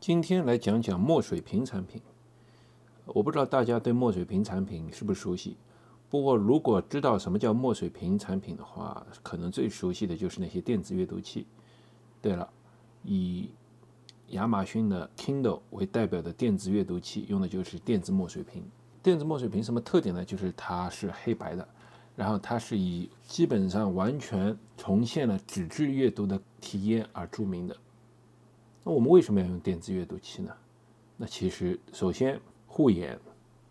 今天来讲讲墨水屏产品。我不知道大家对墨水屏产品是不是熟悉，不过如果知道什么叫墨水屏产品的话，可能最熟悉的就是那些电子阅读器。对了，以亚马逊的 Kindle 为代表的电子阅读器，用的就是电子墨水屏。电子墨水屏什么特点呢？就是它是黑白的，然后它是以基本上完全重现了纸质阅读的体验而著名的。那我们为什么要用电子阅读器呢？那其实首先护眼，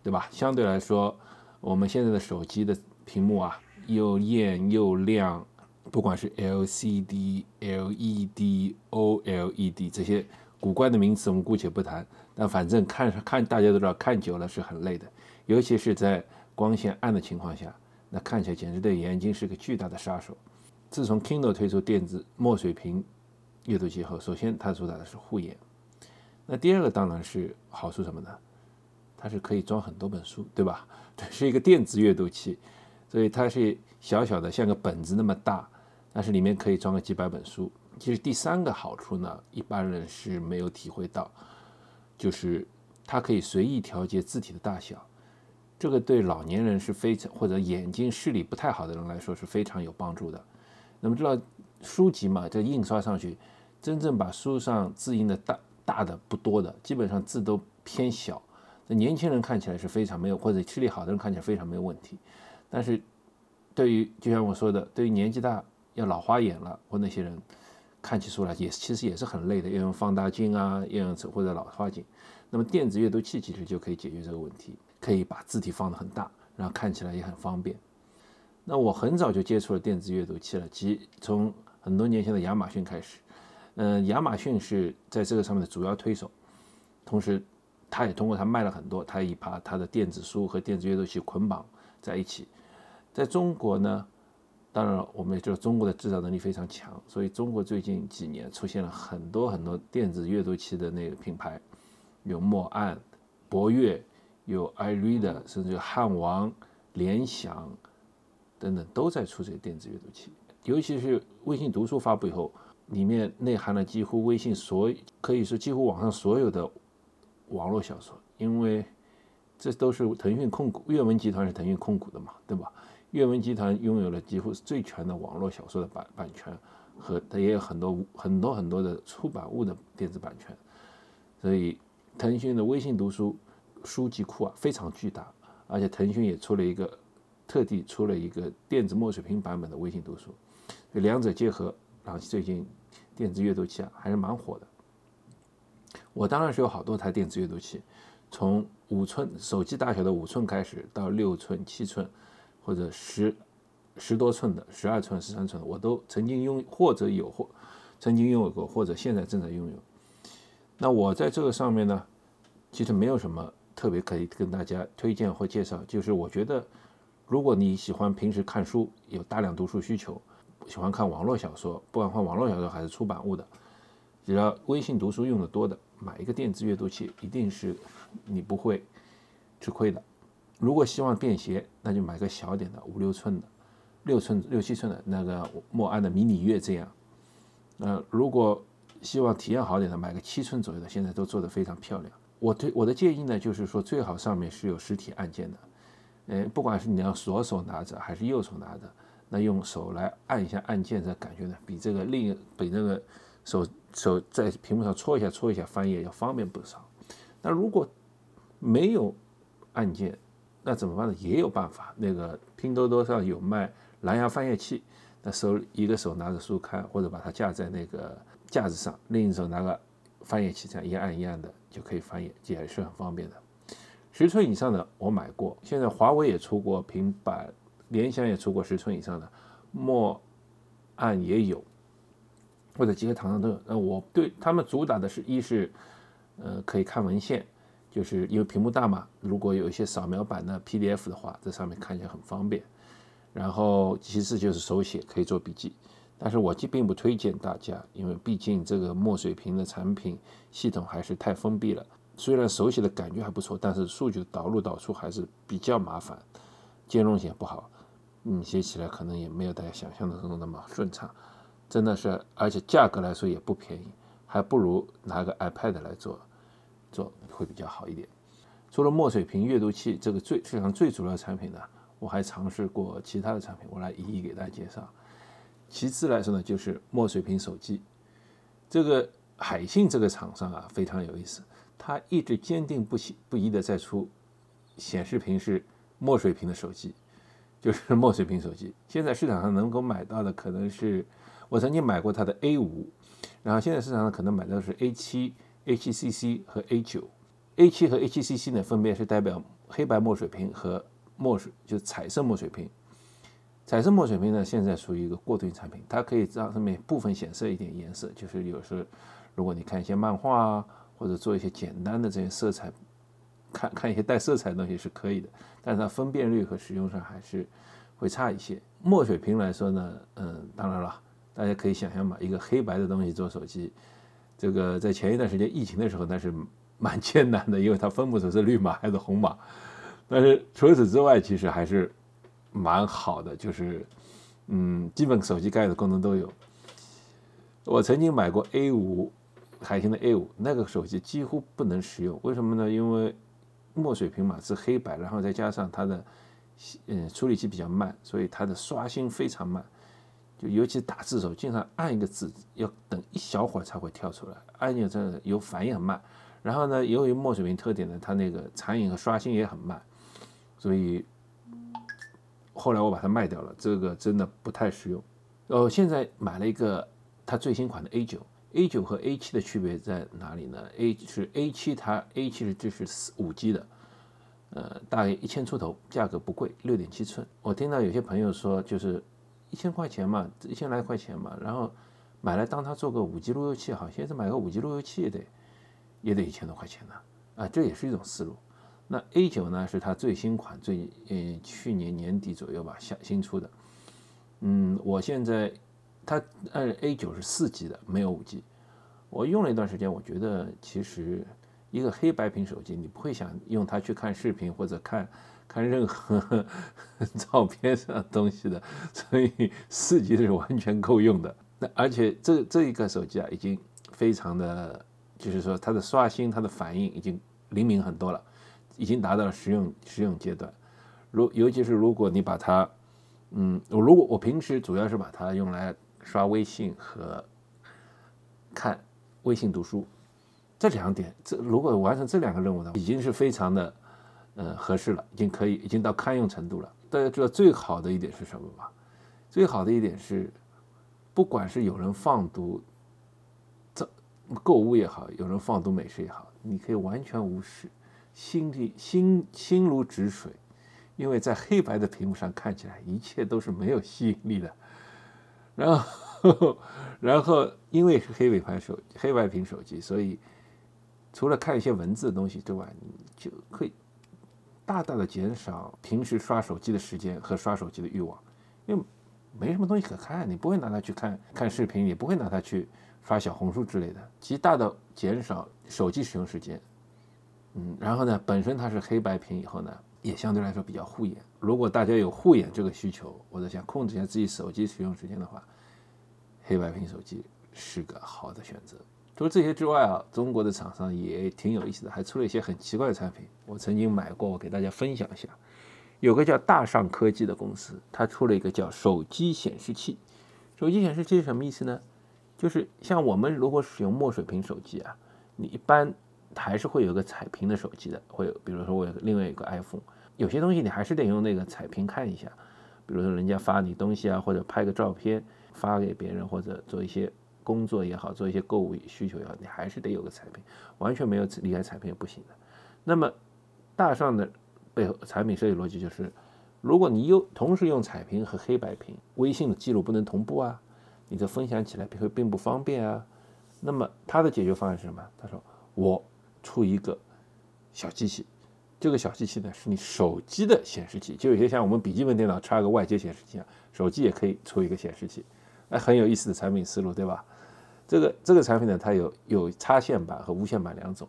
对吧？相对来说，我们现在的手机的屏幕啊，又艳又亮，不管是 LCD、LED、OLED 这些古怪的名词，我们姑且不谈。但反正看看大家都知道，看久了是很累的。尤其是在光线暗的情况下，那看起来简直对眼睛是个巨大的杀手。自从 Kindle 推出电子墨水屏阅读器后，首先它主打的是护眼，那第二个当然是好处什么呢？它是可以装很多本书，对吧？这是一个电子阅读器，所以它是小小的，像个本子那么大，但是里面可以装个几百本书。其实第三个好处呢，一般人是没有体会到，就是它可以随意调节字体的大小。这个对老年人是非常或者眼睛视力不太好的人来说是非常有帮助的。那么知道书籍嘛，这印刷上去，真正把书上字印的大大的不多的，基本上字都偏小。那年轻人看起来是非常没有，或者视力好的人看起来非常没有问题。但是对于就像我说的，对于年纪大要老花眼了或那些人，看起书来也其实也是很累的，要用放大镜啊，要用或者老花镜。那么电子阅读器其实就可以解决这个问题。可以把字体放得很大，然后看起来也很方便。那我很早就接触了电子阅读器了，即从很多年前的亚马逊开始。嗯，亚马逊是在这个上面的主要推手，同时，他也通过它卖了很多，他也把他的电子书和电子阅读器捆绑在一起。在中国呢，当然了我们也知道中国的制造能力非常强，所以中国最近几年出现了很多很多电子阅读器的那个品牌，有墨案、博越。有 iReader，甚至有汉王、联想等等都在出这个电子阅读器。尤其是微信读书发布以后，里面内含了几乎微信所可以说几乎网上所有的网络小说，因为这都是腾讯控股，阅文集团是腾讯控股的嘛，对吧？阅文集团拥有了几乎是最全的网络小说的版版权，和它也有很多很多很多的出版物的电子版权，所以腾讯的微信读书。书籍库啊非常巨大，而且腾讯也出了一个，特地出了一个电子墨水屏版本的微信读书，两者结合，然后最近电子阅读器啊还是蛮火的。我当然是有好多台电子阅读器，从五寸手机大小的五寸开始，到六寸、七寸，或者十十多寸的、十二寸、十三寸的，我都曾经拥或者有或曾经拥有过，或者现在正在拥有。那我在这个上面呢，其实没有什么。特别可以跟大家推荐或介绍，就是我觉得，如果你喜欢平时看书，有大量读书需求，喜欢看网络小说，不管看网络小说还是出版物的，只要微信读书用的多的，买一个电子阅读器一定是你不会吃亏的。如果希望便携，那就买个小点的，五六寸的，六寸六七寸的那个墨安的迷你阅这样。呃，如果希望体验好点的，买个七寸左右的，现在都做得非常漂亮。我对我的建议呢，就是说最好上面是有实体按键的，呃，不管是你要左手拿着还是右手拿着，那用手来按一下按键，这感觉呢，比这个另比那个手手在屏幕上戳一下戳一下翻页要方便不少。那如果没有按键，那怎么办呢？也有办法，那个拼多多上有卖蓝牙翻页器，那手一个手拿着书看，或者把它架在那个架子上，另一手拿个翻页器，这样一按一按的。就可以翻译，也是很方便的。十寸以上的我买过，现在华为也出过平板，联想也出过十寸以上的，墨案也有，或者几个厂商都有。那我对他们主打的是一是，呃，可以看文献，就是因为屏幕大嘛，如果有一些扫描版的 PDF 的话，在上面看起来很方便。然后其次就是手写，可以做笔记。但是我既并不推荐大家，因为毕竟这个墨水屏的产品系统还是太封闭了。虽然手写的感觉还不错，但是数据的导入导出还是比较麻烦，兼容性不好，嗯，写起来可能也没有大家想象的中那么顺畅。真的是，而且价格来说也不便宜，还不如拿个 iPad 来做，做会比较好一点。除了墨水屏阅读器这个最市场最主要的产品呢，我还尝试过其他的产品，我来一一给大家介绍。其次来说呢，就是墨水屏手机。这个海信这个厂商啊，非常有意思，他一直坚定不移不移的在出显示屏是墨水屏的手机，就是 墨水屏手机。现在市场上能够买到的可能是，我曾经买过它的 A 五，然后现在市场上可能买到的是 A 七、HCC 和 A 九。A 七和 HCC 呢，分别是代表黑白墨水屏和墨水，就彩色墨水屏。彩色墨水屏呢，现在属于一个过渡性产品，它可以让上面部分显色一点颜色，就是有时如果你看一些漫画啊，或者做一些简单的这些色彩，看看一些带色彩的东西是可以的，但是它分辨率和使用上还是会差一些。墨水屏来说呢，嗯，当然了，大家可以想象嘛，一个黑白的东西做手机，这个在前一段时间疫情的时候，那是。蛮 艰难的，因为它分不出是绿码还是红码。但是除此之外，其实还是蛮好的，就是嗯，基本手机该有的功能都有。我曾经买过 A 五海信的 A 五，那个手机几乎不能使用，为什么呢？因为墨水屏嘛是黑白，然后再加上它的嗯处理器比较慢，所以它的刷新非常慢。就尤其打字的时候，经常按一个字要等一小会儿才会跳出来，按钮这有反应很慢。然后呢，由于墨水屏特点呢，它那个残影和刷新也很慢，所以后来我把它卖掉了。这个真的不太实用。哦，现在买了一个它最新款的 A 九，A 九和 A 七的区别在哪里呢？A 是 A 七，它 A 七是这是四五 G 的，呃，大概一千出头，价格不贵，六点七寸。我听到有些朋友说，就是一千块钱嘛，一千来块钱嘛，然后买来当它做个五 G 路由器好，现在买个五 G 路由器也得。也得一千多块钱呢，啊，这也是一种思路。那 A 九呢，是它最新款，最呃去年年底左右吧，下新出的。嗯，我现在它呃 A 九是四 G 的，没有五 G。我用了一段时间，我觉得其实一个黑白屏手机，你不会想用它去看视频或者看看任何 照片上东西的，所以四 G 是完全够用的。那而且这这一个手机啊，已经非常的。就是说，它的刷新、它的反应已经灵敏很多了，已经达到了实用实用阶段。如尤其是如果你把它，嗯，我如果我平时主要是把它用来刷微信和看微信读书这两点，这如果完成这两个任务的话，已经是非常的呃合适了，已经可以，已经到堪用程度了。大家知道最好的一点是什么吗？最好的一点是，不管是有人放毒，这。购物也好，有人放毒美食也好，你可以完全无视，心里心心如止水，因为在黑白的屏幕上看起来一切都是没有吸引力的。然后，然后因为是黑尾盘手黑白屏手机，所以除了看一些文字的东西之外，你就可以大大的减少平时刷手机的时间和刷手机的欲望，因为没什么东西可看，你不会拿它去看看视频，也不会拿它去。刷小红书之类的，极大的减少手机使用时间。嗯，然后呢，本身它是黑白屏，以后呢，也相对来说比较护眼。如果大家有护眼这个需求，或者想控制一下自己手机使用时间的话，黑白屏手机是个好的选择。除了这些之外啊，中国的厂商也挺有意思的，还出了一些很奇怪的产品。我曾经买过，我给大家分享一下。有个叫大上科技的公司，它出了一个叫手机显示器。手机显示器是什么意思呢？就是像我们如果使用墨水屏手机啊，你一般还是会有个彩屏的手机的，会有，比如说我有另外一个 iPhone，有些东西你还是得用那个彩屏看一下，比如说人家发你东西啊，或者拍个照片发给别人，或者做一些工作也好，做一些购物需求也好，你还是得有个彩屏，完全没有离开彩屏也不行的。那么大上的背后产品设计逻辑就是，如果你用同时用彩屏和黑白屏，微信的记录不能同步啊。你的分享起来会并不方便啊，那么它的解决方案是什么？他说我出一个小机器，这个小机器呢是你手机的显示器，就有些像我们笔记本电脑插个外接显示器啊，手机也可以出一个显示器，哎，很有意思的产品思路，对吧？这个这个产品呢，它有有插线板和无线板两种，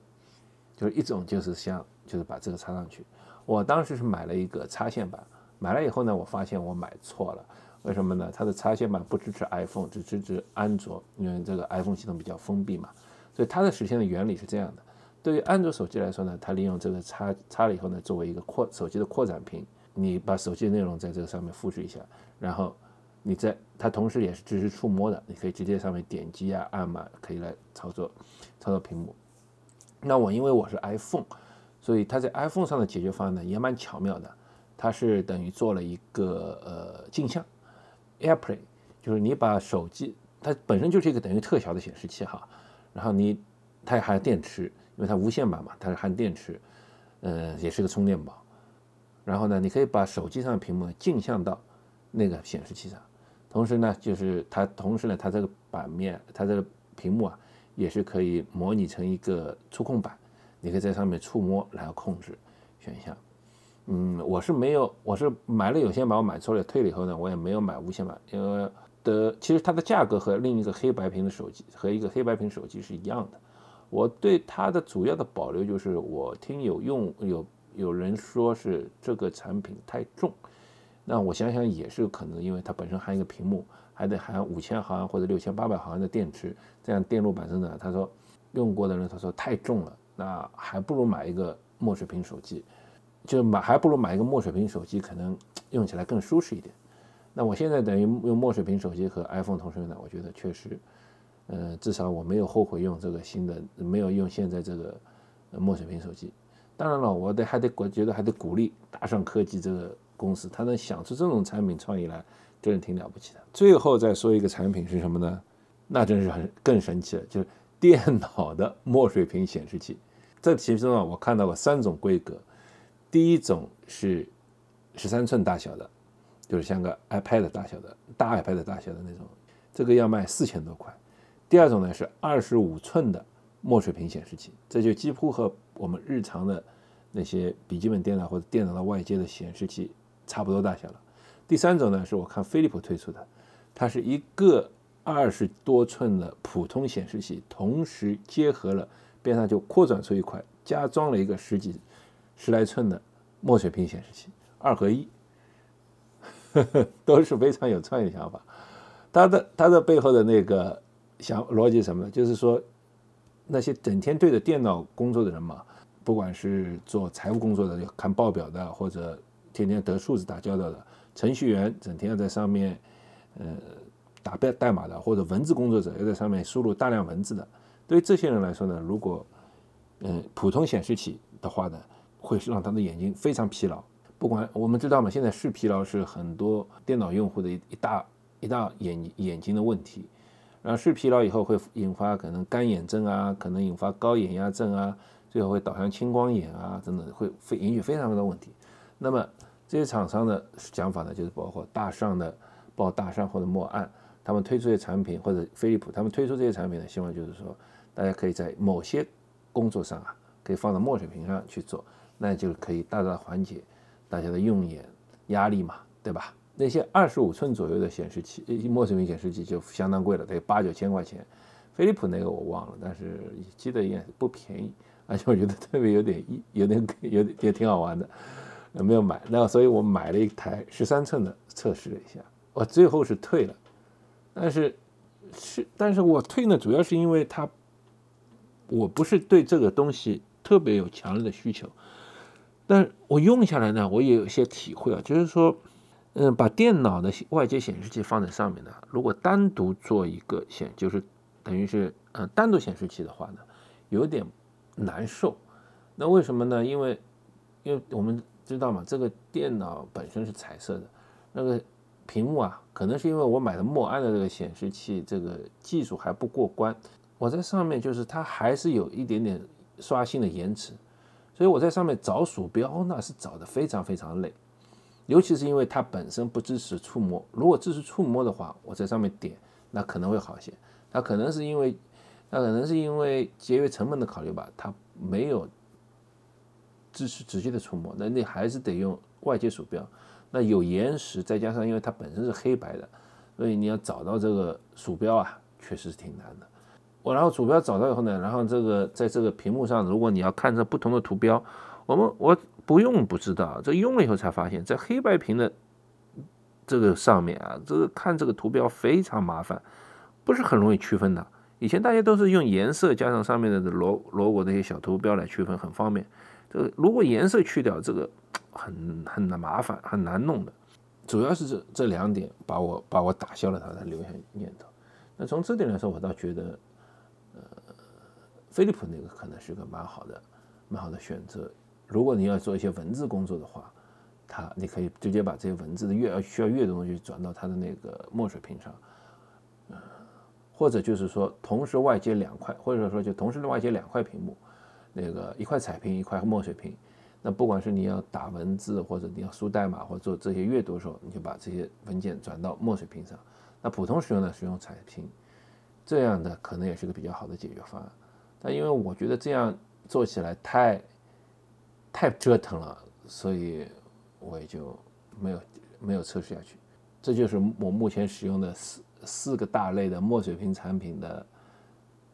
就是一种就是像就是把这个插上去，我当时是买了一个插线板，买了以后呢，我发现我买错了。为什么呢？它的插线板不支持 iPhone，只支持安卓，因为这个 iPhone 系统比较封闭嘛。所以它的实现的原理是这样的。对于安卓手机来说呢，它利用这个插插了以后呢，作为一个扩手机的扩展屏，你把手机的内容在这个上面复制一下，然后你在它同时也是支持触摸的，你可以直接上面点击啊、按嘛，可以来操作操作屏幕。那我因为我是 iPhone，所以它在 iPhone 上的解决方案呢也蛮巧妙的，它是等于做了一个呃镜像 AirPlay，就是你把手机它本身就是一个等于特小的显示器哈，然后你它也含电池。因为它无线版嘛，它是含电池，呃，也是个充电宝。然后呢，你可以把手机上的屏幕镜像到那个显示器上，同时呢，就是它同时呢，它这个版面，它这个屏幕啊，也是可以模拟成一个触控板，你可以在上面触摸来控制选项。嗯，我是没有，我是买了有线版，我买错了，退了以后呢，我也没有买无线版，因为的其实它的价格和另一个黑白屏的手机和一个黑白屏手机是一样的。我对它的主要的保留就是，我听有用有有人说是这个产品太重，那我想想也是可能，因为它本身含一个屏幕，还得含五千毫安或者六千八百毫安的电池，这样电路板真的，他说用过的人他说太重了，那还不如买一个墨水屏手机，就买还不如买一个墨水屏手机，可能 用起来更舒适一点。那我现在等于用墨水屏手机和 iPhone 同时用的，我觉得确实。呃，至少我没有后悔用这个新的，没有用现在这个墨水屏手机。当然了，我得还得我觉得还得鼓励大上科技这个公司，它能想出这种产品创意来，真是挺了不起的。最后再说一个产品是什么呢？那真是很更神奇了，就是电脑的墨水屏显示器。这其中啊，我看到过三种规格，第一种是十三寸大小的，就是像个 iPad 大小的大 iPad 大小的那种，这个要卖四千多块。第二种呢是二十五寸的墨水屏显示器，这就几乎和我们日常的那些笔记本电脑或者电脑的外接的显示器差不多大小了。第三种呢是我看飞利浦推出的，它是一个二十多寸的普通显示器，同时结合了边上就扩展出一块，加装了一个十几十来寸的墨水屏显示器，二合一，都是非常有创意的想法。它的它的背后的那个。想逻辑什么呢？就是说，那些整天对着电脑工作的人嘛，不管是做财务工作的、看报表的，或者天天得数字打交道的程序员，整天要在上面，呃，打代代码的，或者文字工作者要在上面输入大量文字的，对于这些人来说呢，如果，嗯，普通显示器的话呢，会让他的眼睛非常疲劳。不管我们知道嘛，现在视疲劳是很多电脑用户的一一大一大眼眼睛的问题。然后视疲劳以后会引发可能干眼症啊，可能引发高眼压症啊，最后会导向青光眼啊，等等，会会引起非常非常多问题。那么这些厂商的想法呢，就是包括大上的，包括大上或者墨岸，他们推出这些产品，或者飞利浦他们推出这些产品呢，希望就是说大家可以在某些工作上啊，可以放到墨水屏上去做，那就可以大大缓解大家的用眼压力嘛，对吧？那些二十五寸左右的显示器，墨水屏显示器就相当贵了，得八九千块钱。飞利浦那个我忘了，但是记得也不便宜，而且我觉得特别有点意，有点有点也挺好玩的，没有买。那所以我买了一台十三寸的测试了一下，我最后是退了。但是是，但是我退呢，主要是因为它，我不是对这个东西特别有强烈的需求，但我用下来呢，我也有一些体会啊，就是说。嗯，把电脑的外接显示器放在上面呢，如果单独做一个显，就是等于是呃单独显示器的话呢，有点难受。那为什么呢？因为因为我们知道嘛，这个电脑本身是彩色的，那个屏幕啊，可能是因为我买的默安的这个显示器，这个技术还不过关，我在上面就是它还是有一点点刷新的延迟，所以我在上面找鼠标那是找的非常非常累。尤其是因为它本身不支持触摸，如果支持触摸的话，我在上面点，那可能会好些。它可能是因为，那可能是因为节约成本的考虑吧，它没有支持直接的触摸，那你还是得用外接鼠标。那有延时，再加上因为它本身是黑白的，所以你要找到这个鼠标啊，确实是挺难的。我然后鼠标找到以后呢，然后这个在这个屏幕上，如果你要看着不同的图标，我们我。不用不知道，这用了以后才发现，在黑白屏的这个上面啊，这个看这个图标非常麻烦，不是很容易区分的。以前大家都是用颜色加上上面的罗罗果这些小图标来区分，很方便。这个如果颜色去掉，这个很很麻烦，很难弄的。主要是这这两点把我把我打消了他的留下念头。那从这点来说，我倒觉得，呃，飞利浦那个可能是个蛮好的蛮好的选择。如果你要做一些文字工作的话，它你可以直接把这些文字的阅需要阅读东西转到它的那个墨水屏上。或者就是说，同时外接两块，或者说就同时外接两块屏幕，那个一块彩屏，一块墨水屏。那不管是你要打文字，或者你要输代码，或者做这些阅读的时候，你就把这些文件转到墨水屏上。那普通使用呢，使用彩屏，这样的可能也是个比较好的解决方案。但因为我觉得这样做起来太太折腾了，所以我也就没有没有测试下去。这就是我目前使用的四。四个大类的墨水屏产品的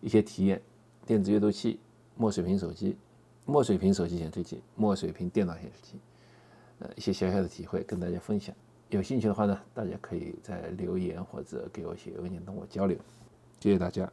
一些体验：电子阅读器、墨水屏手机、墨水屏手机显示器、墨水屏电脑显示器。呃，一些小小的体会跟大家分享。有兴趣的话呢，大家可以在留言或者给我写邮件跟我交流。谢谢大家。